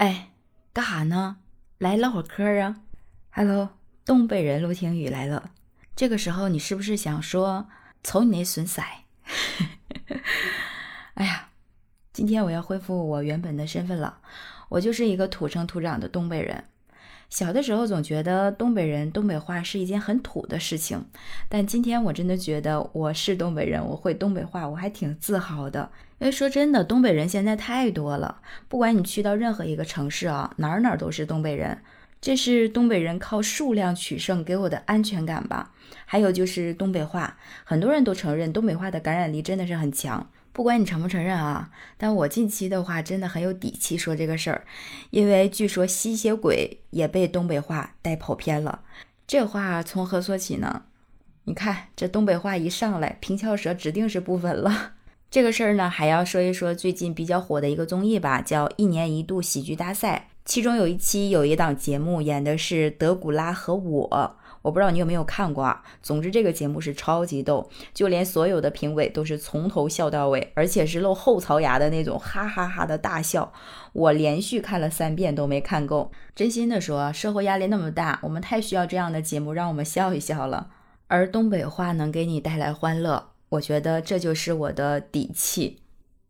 哎，干哈呢？来唠会儿嗑啊！Hello，东北人陆听雨来了。这个时候你是不是想说，瞅你那损色？哎呀，今天我要恢复我原本的身份了，我就是一个土生土长的东北人。小的时候总觉得东北人东北话是一件很土的事情，但今天我真的觉得我是东北人，我会东北话，我还挺自豪的。因为说真的，东北人现在太多了，不管你去到任何一个城市啊，哪儿哪儿都是东北人。这是东北人靠数量取胜给我的安全感吧？还有就是东北话，很多人都承认东北话的感染力真的是很强。不管你承不承认啊，但我近期的话真的很有底气说这个事儿，因为据说吸血鬼也被东北话带跑偏了。这话从何说起呢？你看这东北话一上来，平翘舌指定是不分了。这个事儿呢，还要说一说最近比较火的一个综艺吧，叫《一年一度喜剧大赛》，其中有一期有一档节目演的是德古拉和我。我不知道你有没有看过啊？总之这个节目是超级逗，就连所有的评委都是从头笑到尾，而且是露后槽牙的那种，哈哈哈的大笑。我连续看了三遍都没看够。真心的说，社会压力那么大，我们太需要这样的节目让我们笑一笑了。而东北话能给你带来欢乐，我觉得这就是我的底气。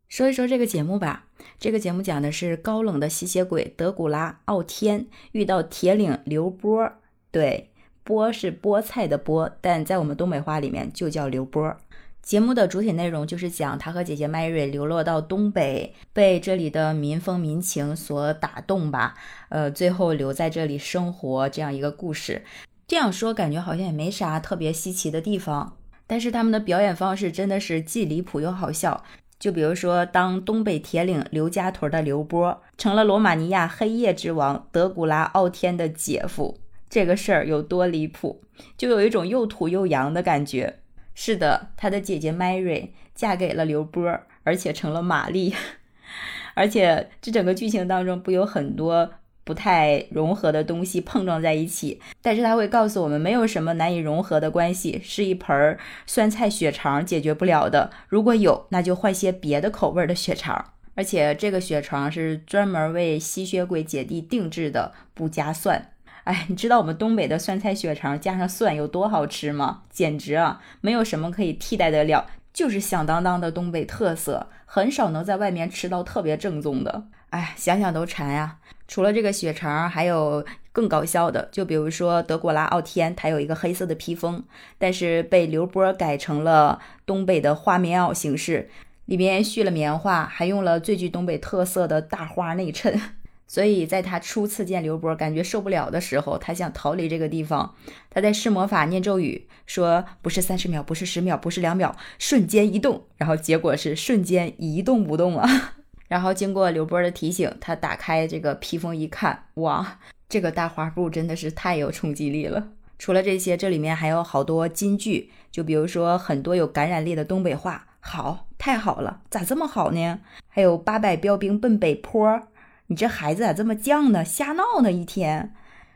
说一说这个节目吧。这个节目讲的是高冷的吸血鬼德古拉傲天遇到铁岭刘波，对。菠是菠菜的菠，但在我们东北话里面就叫刘波。节目的主体内容就是讲他和姐姐麦瑞流落到东北，被这里的民风民情所打动吧，呃，最后留在这里生活这样一个故事。这样说感觉好像也没啥特别稀奇的地方，但是他们的表演方式真的是既离谱又好笑。就比如说，当东北铁岭刘家屯的刘波成了罗马尼亚黑夜之王德古拉傲天的姐夫。这个事儿有多离谱，就有一种又土又洋的感觉。是的，他的姐姐 Mary 嫁给了刘波，而且成了玛丽。而且这整个剧情当中不有很多不太融合的东西碰撞在一起，但是他会告诉我们，没有什么难以融合的关系，是一盆酸菜血肠解决不了的。如果有，那就换些别的口味的血肠。而且这个血肠是专门为吸血鬼姐弟定制的，不加蒜。哎，你知道我们东北的酸菜血肠加上蒜有多好吃吗？简直啊，没有什么可以替代得了，就是响当当的东北特色，很少能在外面吃到特别正宗的。哎，想想都馋呀！除了这个血肠，还有更搞笑的，就比如说德古拉傲天，他有一个黑色的披风，但是被刘波改成了东北的花棉袄形式，里面续了棉花，还用了最具东北特色的大花内衬。所以，在他初次见刘波，感觉受不了的时候，他想逃离这个地方。他在施魔法、念咒语，说不是三十秒，不是十秒，不是两秒，瞬间移动。然后结果是瞬间一动不动啊。然后经过刘波的提醒，他打开这个披风一看，哇，这个大花布真的是太有冲击力了。除了这些，这里面还有好多金句，就比如说很多有感染力的东北话，好，太好了，咋这么好呢？还有八百标兵奔北坡。你这孩子咋这么犟呢？瞎闹呢一天。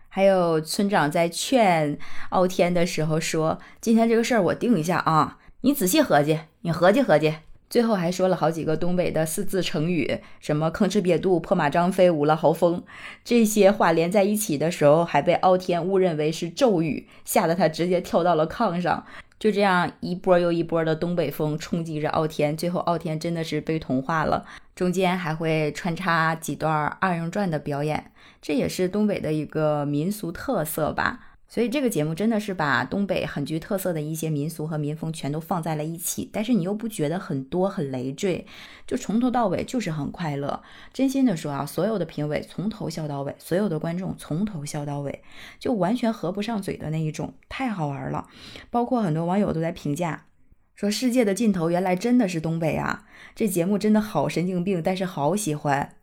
还有村长在劝傲天的时候说：“今天这个事儿我定一下啊，你仔细合计，你合计合计。”最后还说了好几个东北的四字成语，什么吭哧瘪肚、破马张飞、五了豪风，这些话连在一起的时候，还被傲天误认为是咒语，吓得他直接跳到了炕上。就这样一波又一波的东北风冲击着傲天，最后傲天真的是被同化了。中间还会穿插几段二人转的表演，这也是东北的一个民俗特色吧。所以这个节目真的是把东北很具特色的一些民俗和民风全都放在了一起，但是你又不觉得很多很累赘，就从头到尾就是很快乐。真心的说啊，所有的评委从头笑到尾，所有的观众从头笑到尾，就完全合不上嘴的那一种，太好玩了。包括很多网友都在评价说，世界的尽头原来真的是东北啊！这节目真的好神经病，但是好喜欢。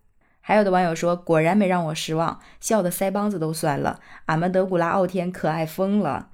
还有的网友说，果然没让我失望，笑得腮帮子都酸了。俺们德古拉傲天可爱疯了。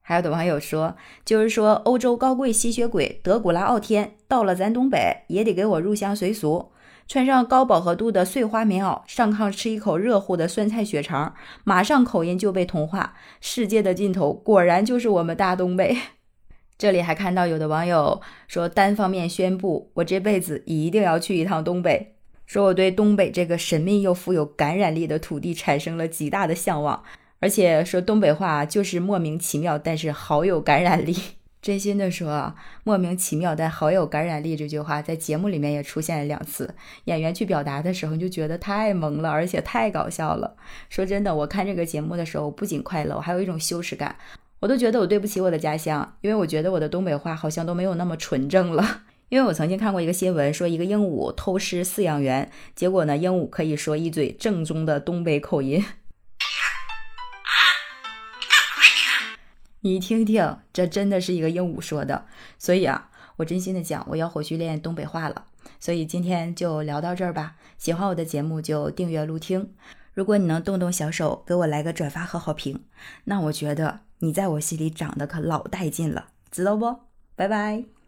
还有的网友说，就是说欧洲高贵吸血鬼德古拉傲天到了咱东北，也得给我入乡随俗，穿上高饱和度的碎花棉袄，上炕吃一口热乎的酸菜血肠，马上口音就被同化。世界的尽头果然就是我们大东北。这里还看到有的网友说，单方面宣布我这辈子一定要去一趟东北。说我对东北这个神秘又富有感染力的土地产生了极大的向往，而且说东北话就是莫名其妙，但是好有感染力。真心的说啊，莫名其妙但好有感染力这句话在节目里面也出现了两次。演员去表达的时候，你就觉得太萌了，而且太搞笑了。说真的，我看这个节目的时候，不仅快乐，我还有一种羞耻感。我都觉得我对不起我的家乡，因为我觉得我的东北话好像都没有那么纯正了。因为我曾经看过一个新闻，说一个鹦鹉偷师饲养员，结果呢，鹦鹉可以说一嘴正宗的东北口音。你听听，这真的是一个鹦鹉说的，所以啊，我真心的讲，我要回去练东北话了。所以今天就聊到这儿吧。喜欢我的节目就订阅录听。如果你能动动小手给我来个转发和好评，那我觉得你在我心里长得可老带劲了，知道不？拜拜。